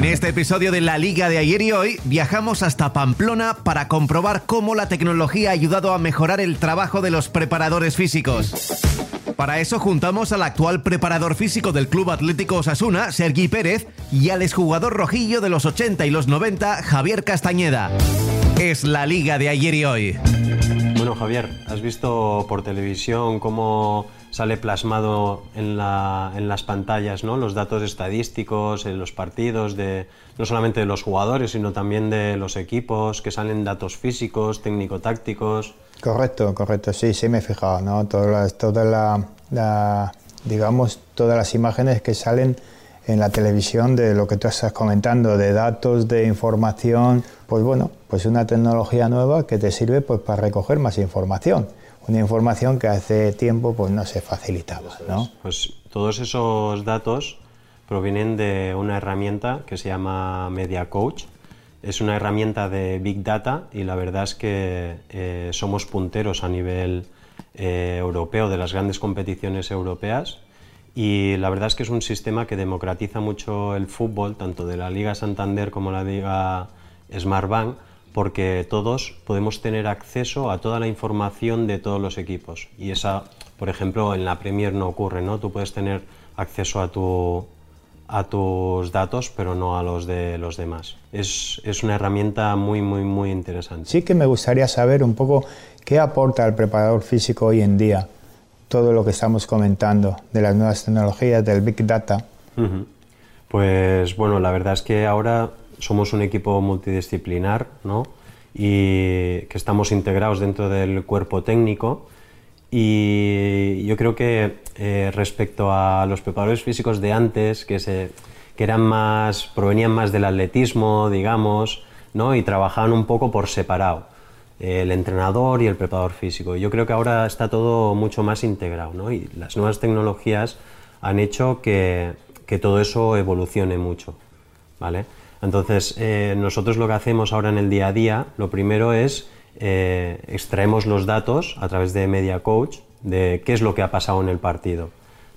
En este episodio de La Liga de ayer y hoy viajamos hasta Pamplona para comprobar cómo la tecnología ha ayudado a mejorar el trabajo de los preparadores físicos. Para eso juntamos al actual preparador físico del Club Atlético Osasuna, Sergi Pérez, y al exjugador rojillo de los 80 y los 90, Javier Castañeda. Es la Liga de ayer y hoy. Bueno, Javier, ¿has visto por televisión cómo sale plasmado en, la- en las pantallas ¿no? los datos estadísticos en los partidos, de, no solamente de los jugadores, sino también de los equipos, que salen datos físicos, técnico-tácticos? Correcto, correcto, sí, sí me he fijado, ¿no? Todas las, toda la, la- digamos, todas las imágenes que salen en la televisión de lo que tú estás comentando, de datos, de información, pues bueno, pues una tecnología nueva que te sirve pues para recoger más información, una información que hace tiempo pues no se facilitaba, ¿no? Pues todos esos datos provienen de una herramienta que se llama Media Coach. Es una herramienta de Big Data y la verdad es que eh, somos punteros a nivel eh, europeo de las grandes competiciones europeas y la verdad es que es un sistema que democratiza mucho el fútbol, tanto de la Liga Santander como la Liga Smartbank, porque todos podemos tener acceso a toda la información de todos los equipos. Y esa, por ejemplo, en la Premier no ocurre, ¿no? Tú puedes tener acceso a, tu, a tus datos, pero no a los de los demás. Es, es una herramienta muy, muy, muy interesante. Sí que me gustaría saber un poco qué aporta al preparador físico hoy en día todo lo que estamos comentando de las nuevas tecnologías, del Big Data. Pues bueno, la verdad es que ahora somos un equipo multidisciplinar, ¿no? Y que estamos integrados dentro del cuerpo técnico. Y yo creo que eh, respecto a los preparadores físicos de antes, que, se, que eran más, provenían más del atletismo, digamos, ¿no? y trabajaban un poco por separado, eh, el entrenador y el preparador físico. Yo creo que ahora está todo mucho más integrado, ¿no? y las nuevas tecnologías han hecho que, que todo eso evolucione mucho. ¿vale? Entonces, eh, nosotros lo que hacemos ahora en el día a día, lo primero es eh, extraemos los datos a través de Media Coach de qué es lo que ha pasado en el partido.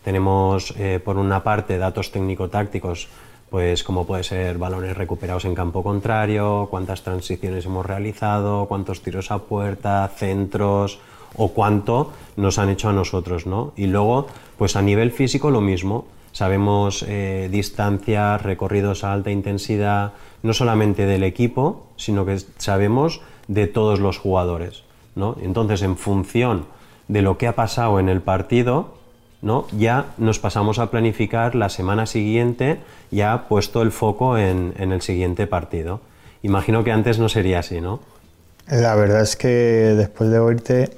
Tenemos, eh, por una parte, datos técnico-tácticos, pues como puede ser balones recuperados en campo contrario, cuántas transiciones hemos realizado, cuántos tiros a puerta, centros o cuánto nos han hecho a nosotros, ¿no? Y luego, pues a nivel físico lo mismo. Sabemos eh, distancias, recorridos a alta intensidad, no solamente del equipo, sino que sabemos de todos los jugadores, ¿no? Entonces, en función de lo que ha pasado en el partido, ¿no? ya nos pasamos a planificar la semana siguiente, ya puesto el foco en, en el siguiente partido. Imagino que antes no sería así, ¿no? La verdad es que después de oírte,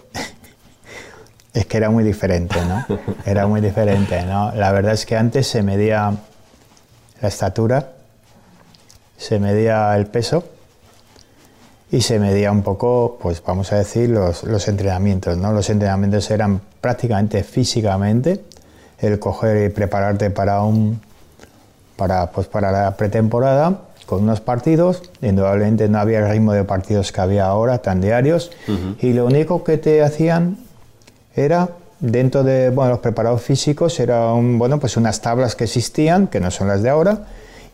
es que era muy diferente, ¿no? Era muy diferente, ¿no? La verdad es que antes se medía la estatura, se medía el peso y se medía un poco, pues vamos a decir, los, los entrenamientos, ¿no? Los entrenamientos eran prácticamente físicamente el coger y prepararte para un para pues para la pretemporada con unos partidos, indudablemente no había el ritmo de partidos que había ahora, tan diarios, y lo único que te hacían era dentro de bueno, los preparados físicos era un, bueno, pues unas tablas que existían, que no son las de ahora,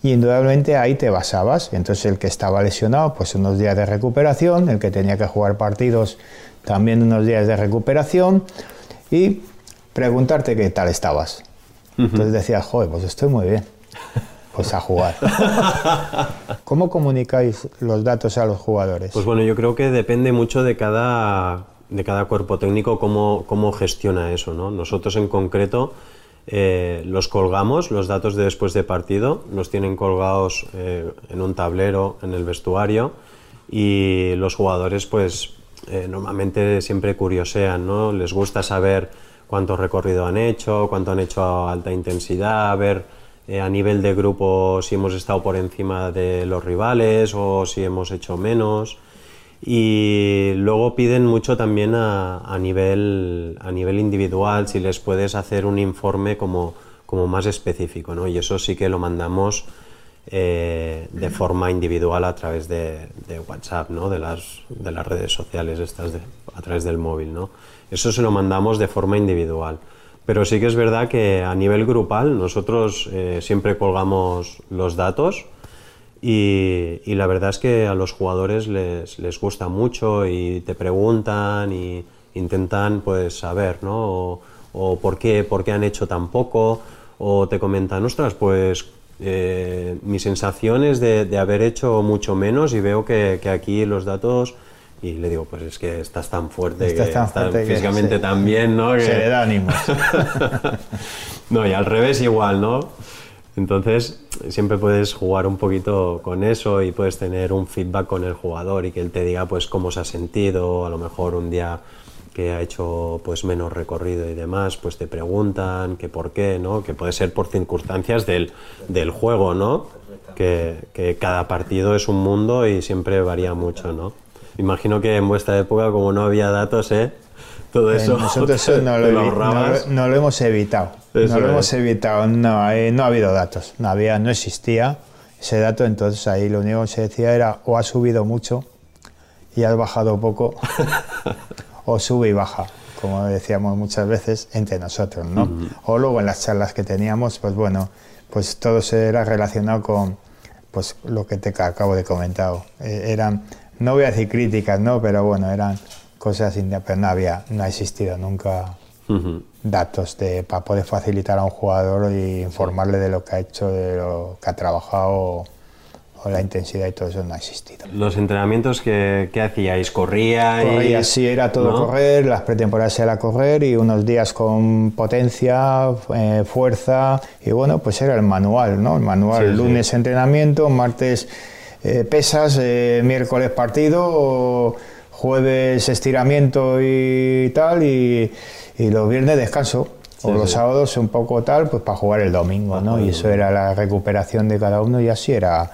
y indudablemente ahí te basabas. Entonces el que estaba lesionado, pues unos días de recuperación, el que tenía que jugar partidos, también unos días de recuperación, y preguntarte qué tal estabas. Entonces decías, joder, pues estoy muy bien. Pues a jugar. ¿Cómo comunicáis los datos a los jugadores? Pues bueno, yo creo que depende mucho de cada, de cada cuerpo técnico cómo, cómo gestiona eso, ¿no? Nosotros en concreto eh, los colgamos, los datos de después de partido, los tienen colgados eh, en un tablero, en el vestuario, y los jugadores pues eh, normalmente siempre curiosean, ¿no? Les gusta saber cuánto recorrido han hecho, cuánto han hecho a alta intensidad, ver eh, a nivel de grupo si hemos estado por encima de los rivales o si hemos hecho menos. Y luego piden mucho también a, a nivel, a nivel individual si les puedes hacer un informe como, como más específico, ¿no? Y eso sí que lo mandamos eh, de forma individual a través de, de WhatsApp, ¿no? De las, de las redes sociales estas, de, a través del móvil, ¿no? Eso se lo mandamos de forma individual. Pero sí que es verdad que a nivel grupal nosotros eh, siempre colgamos los datos Y, y, la verdad es que a los jugadores les, les, gusta mucho y te preguntan y intentan pues saber, ¿no? O, o por, qué, por qué han hecho tan poco, o te comentan, ostras, pues eh, mi sensación es de, de, haber hecho mucho menos y veo que, que, aquí los datos y le digo pues es que estás tan fuerte estás que tan estás fuerte que físicamente se- tan bien no que Se le da ánimos. no y al revés igual no entonces siempre puedes jugar un poquito con eso y puedes tener un feedback con el jugador y que él te diga pues cómo se ha sentido a lo mejor un día que ha hecho pues menos recorrido y demás, pues te preguntan que por qué, ¿no? Que puede ser por circunstancias del, del juego, ¿no? Que, que cada partido es un mundo y siempre varía mucho, ¿no? Imagino que en vuestra época, como no había datos, ¿eh? Todo Eh, eso Nosotros eso no lo, no lo- no lo hemos evitado. Eso no lo hemos evitado. No, eh, no ha habido datos. No, había, no existía ese dato. Entonces ahí lo único que se decía era o has subido mucho y has bajado poco o sube y baja, como decíamos muchas veces entre nosotros, ¿no? O luego en las charlas que teníamos, pues bueno, pues todo se era relacionado con pues lo que te acabo de comentar. Eh, eran, no voy a decir críticas, ¿no? Pero bueno, eran cosas, pero no había, no ha existido nunca Ujú. datos de, para poder facilitar a un jugador y informarle de lo que ha hecho, de lo que ha trabajado o la intensidad y todo eso no ha existido. Los entrenamientos que, que hacíais, corríais. Corría, sí, era todo ¿no? correr, las pretemporadas era correr y unos días con potencia, eh, fuerza y bueno, pues era el manual, ¿no? El manual, Sí, sí. lunes entrenamiento, martes eh, pesas, eh, miércoles partido, o jueves estiramiento y tal y, y los viernes descanso. Sí, o los sí. sábados un poco tal, pues para jugar el domingo, ¿no? Y eso era la recuperación de cada uno y así era,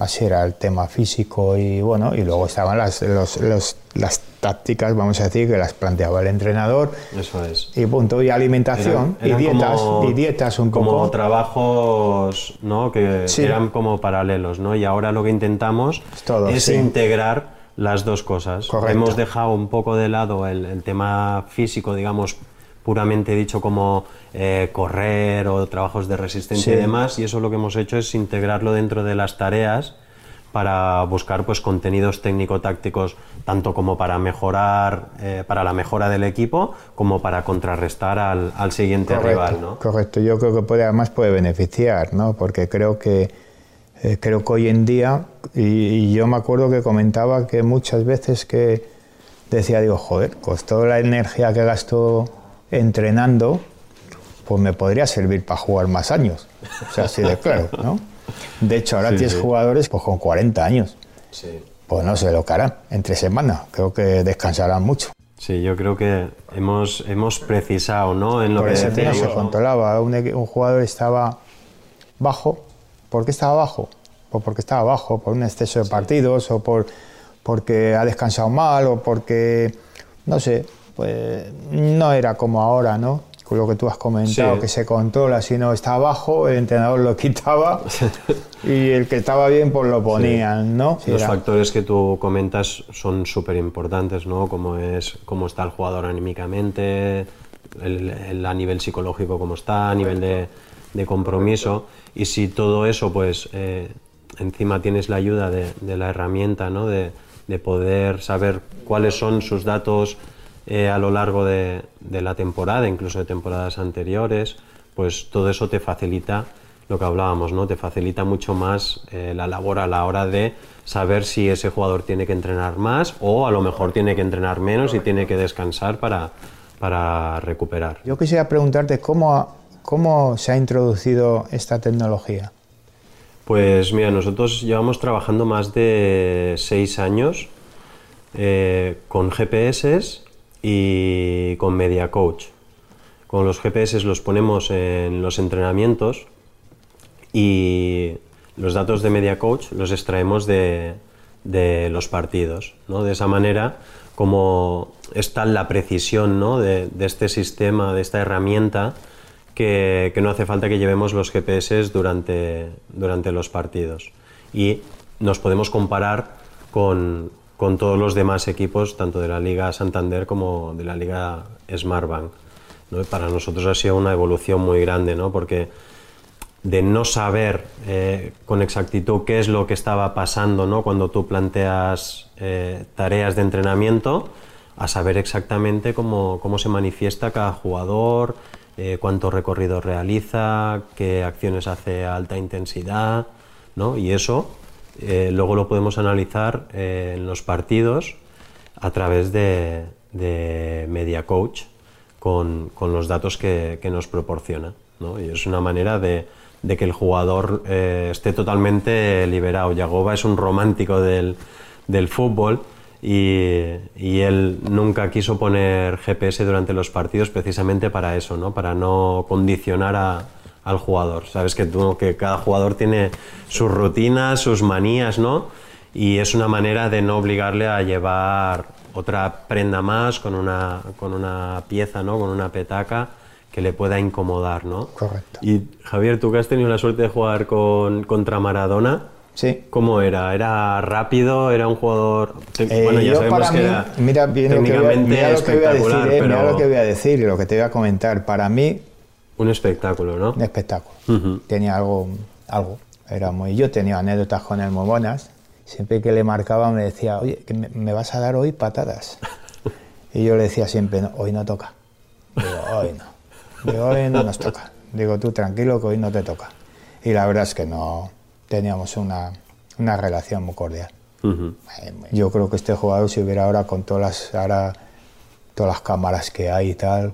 así era el tema físico y bueno, y luego estaban las, los- los- las tácticas, vamos a decir, que las planteaba el entrenador Eso es. y punto, y alimentación Eran- eran y dietas, como- y dietas un como poco. trabajos ¿no? que Sí. eran como paralelos ¿no? y ahora lo que intentamos Es todo, es integrar las dos cosas Correcto. hemos dejado un poco de lado el, el tema físico digamos puramente dicho como eh, correr o trabajos de resistencia Sí. y demás y eso lo que hemos hecho es integrarlo dentro de las tareas para buscar pues contenidos técnico-tácticos tanto como para mejorar eh, para la mejora del equipo como para contrarrestar al, al siguiente rival ¿no? correcto. Yo creo que puede, además puede beneficiar, ¿no? Porque creo que eh, creo que hoy en día y, y yo me acuerdo que comentaba que muchas veces que decía digo joder, pues toda la energía que gasto entrenando, pues me podría servir para jugar más años. O sea, así de claro, ¿no? De hecho, ahora Sí, tienes sí. jugadores pues con 40 años. Sí. Pues no se lo que harán entre semana. Creo que descansarán mucho. Sí, yo creo que hemos, hemos precisado, ¿no? En lo Por que ese se decíamos, ¿no? controlaba. Un, equi- un jugador estaba bajo. ¿Por qué estaba bajo? Pues porque estaba bajo, por un exceso de partidos o por, porque ha descansado mal o porque, no sé, pues no era como ahora, ¿no? Con lo que tú has comentado, Sí. que se controla, si no está bajo, el entrenador lo quitaba y el que estaba bien, pues lo ponían, ¿no? Los era- factores que tú comentas son súper importantes, ¿no? Como es cómo está el jugador anímicamente, el, el- a nivel psicológico cómo está, a nivel de, de compromiso. Y si todo eso, pues, eh, encima tienes la ayuda de, la herramienta, ¿no? De, de poder saber cuáles son sus datos eh, a lo largo de, de la temporada, incluso de temporadas anteriores, pues todo eso te facilita lo que hablábamos, ¿no? Te facilita mucho más eh, la labor a la hora de saber si ese jugador tiene que entrenar más o a lo mejor tiene que entrenar menos y tiene que descansar para, para recuperar. Yo quisiera preguntarte cómo, cómo se ha introducido esta tecnología. Pues mira, nosotros llevamos trabajando más de seis años eh, con GPS y con Media Coach. Con los GPS los ponemos en los entrenamientos y los datos de Media Coach los extraemos de, los partidos. ¿no? De esa manera, como está la precisión ¿no? de este sistema, de esta herramienta, que, que no hace falta que llevemos los GPS durante, durante los partidos. Y nos podemos comparar con, con todos los demás equipos, tanto de la Liga Santander como de la Liga Smartbank. ¿no? Para nosotros ha sido una evolución muy grande, ¿no? porque de no saber eh, con exactitud qué es lo que estaba pasando ¿no? cuando tú planteas eh, tareas de entrenamiento, a saber exactamente cómo, cómo se manifiesta cada jugador, eh, cuánto recorrido realiza, qué acciones hace a alta intensidad, ¿no? y eso luego lo podemos analizar en los partidos a través de, de Media Coach con, con los datos que, que nos proporciona. ¿no? Y es una manera de, de que el jugador eh, esté totalmente liberado. Yagoba es un romántico del, del fútbol y, y, él nunca quiso poner GPS durante los partidos precisamente para eso, ¿no? para no condicionar a, al jugador. Sabes que, tú, que cada jugador tiene sus rutinas, sus manías, ¿no? Y es una manera de no obligarle a llevar otra prenda más con una, con una pieza, ¿no? Con una petaca que le pueda incomodar, ¿no? Correcto. Y Javier, tú que has tenido la suerte de jugar con, contra Maradona, Sí. ¿cómo era? ¿Era rápido? ¿Era un jugador...? Eh, bueno, ya sabemos para que mí, era mira, bien lo que voy a- técnicamente mira lo que voy a decir, eh, mira pero lo que voy a decir y lo que te voy a comentar. Para mí, un espectáculo, ¿no? un espectáculo. Ujú. Tenía algo, algo. Era muy, yo tenía anécdotas con él muy buenas. Siempre que le marcaba me decía, oye, que me, me vas a dar hoy patadas. Y yo le decía siempre, "No, hoy no toca. Digo, hoy no. Digo, hoy no nos toca. Digo, tú tranquilo que hoy no te toca. Y la verdad es que no teníamos una, una relación muy cordial. Ujú. Yo creo que este jugador si hubiera ahora con todas las, ahora, todas las cámaras que hay y tal,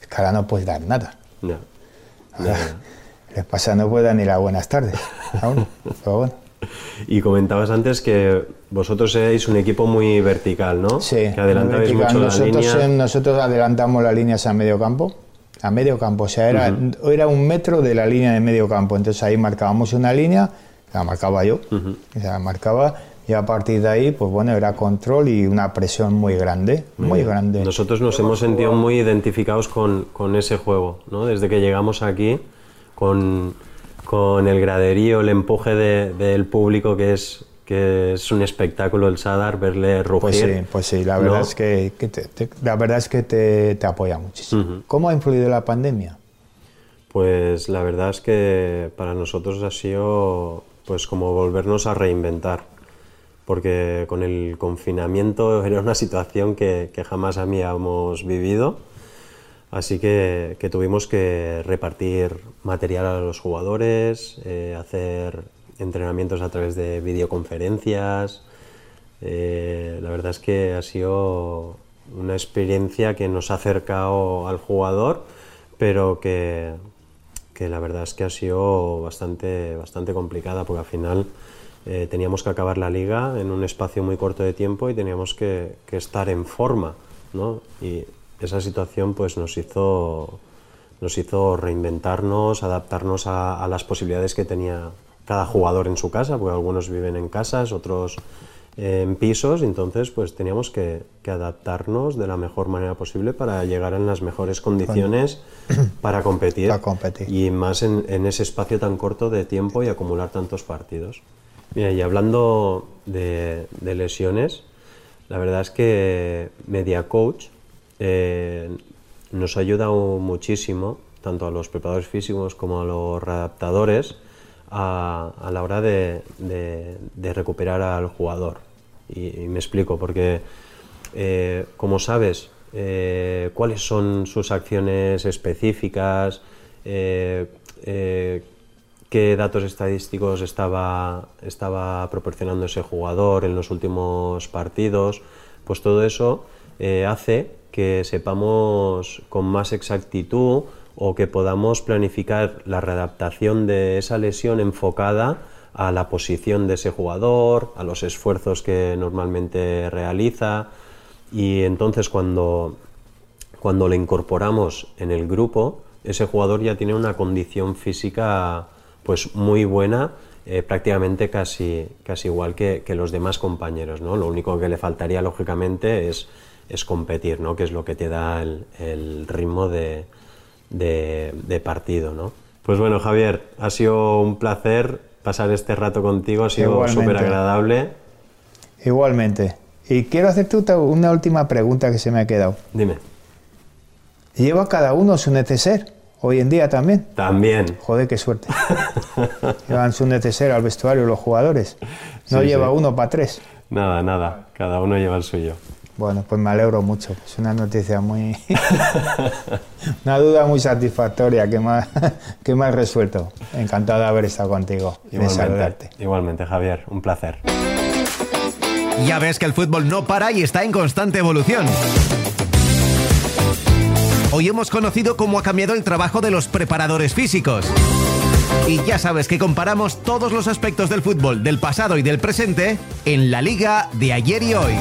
es que ahora no puedes dar nada. Ahora, les pasa, no puede dar ni las buenas tardes. aún. Pero bueno, Y comentabas antes que vosotros erais un equipo muy vertical, ¿no? sí. Que adelantabais mucho la nosotros, línea. eh, nosotros adelantamos las líneas a medio campo. A medio campo, o sea, era, era un metro de la línea de medio campo. Entonces ahí marcábamos una línea, la marcaba yo, o sea, la marcaba, y a partir de ahí, pues bueno, era control y una presión muy grande, muy grande. Nosotros nos hemos sentido muy identificados con, con ese juego, ¿no? Desde que llegamos aquí, con, con el graderío, el empuje de- del público, que es, que es un espectáculo el Sadar, verle rugir. Pues sí, pues sí, la verdad ¿no? es que, que te, te- la verdad es que te, te apoya muchísimo. ¿Cómo ha influido la pandemia? Pues la verdad es que para nosotros ha sido pues como volvernos a reinventar, porque con el confinamiento era una situación que, que jamás habíamos vivido, así que, que tuvimos que repartir material a los jugadores, eh, hacer entrenamientos a través de videoconferencias. Eh, la verdad es que ha sido una experiencia que nos ha acercado al jugador, pero que, que la verdad es que ha sido bastante, bastante complicada, porque al final eh, teníamos que acabar la liga en un espacio muy corto de tiempo y teníamos que, que estar en forma, ¿no? Y esa situación pues nos hizo, nos hizo reinventarnos, adaptarnos a, a las posibilidades que tenía cada jugador en su casa, porque algunos viven en casas, otros eh, en pisos, entonces pues teníamos que, que adaptarnos de la mejor manera posible para llegar en las mejores condiciones para competir, Para competir. y más en, en ese espacio tan corto de tiempo y acumular tantos partidos. Mira, y hablando de, de lesiones, la verdad es que Media Coach eh, nos ha ayudado muchísimo, tanto a los preparadores físicos como a los readaptadores, a, la hora de, recuperar al jugador. Y, me explico, porque eh, como sabes eh, cuáles son sus acciones específicas, eh, qué datos estadísticos estaba, estaba proporcionando ese jugador en los últimos partidos, pues todo eso hace que sepamos con más exactitud o que podamos planificar la readaptación de esa lesión enfocada a la posición de ese jugador, a los esfuerzos que normalmente realiza y entonces cuando, cuando le incorporamos en el grupo, ese jugador ya tiene una condición física pues muy buena, eh, prácticamente casi, casi igual que, que los demás compañeros. ¿no? Lo único que le faltaría, lógicamente, es, es competir, ¿no? que es lo que te da el, el ritmo de, de- de partido. ¿no? Pues bueno, Javier, ha sido un placer pasar este rato contigo, ha sido súper agradable. Igualmente. Y quiero hacerte una última pregunta que se me ha quedado. Dime. ¿Lleva cada uno su neceser Hoy en día también. También. Joder, qué suerte. Llevan su neceser al vestuario los jugadores. No lleva uno para tres. Nada, nada. Cada uno lleva el suyo. Bueno, pues me alegro mucho. Es una noticia muy. una duda muy satisfactoria que me, que me has resuelto. Encantado de haber estado contigo y de saludarte. Igualmente, Javier. Un placer. Ya ves que el fútbol no para y está en constante evolución. Hoy hemos conocido cómo ha cambiado el trabajo de los preparadores físicos. Y ya sabes que comparamos todos los aspectos del fútbol del pasado y del presente en la liga de ayer y hoy.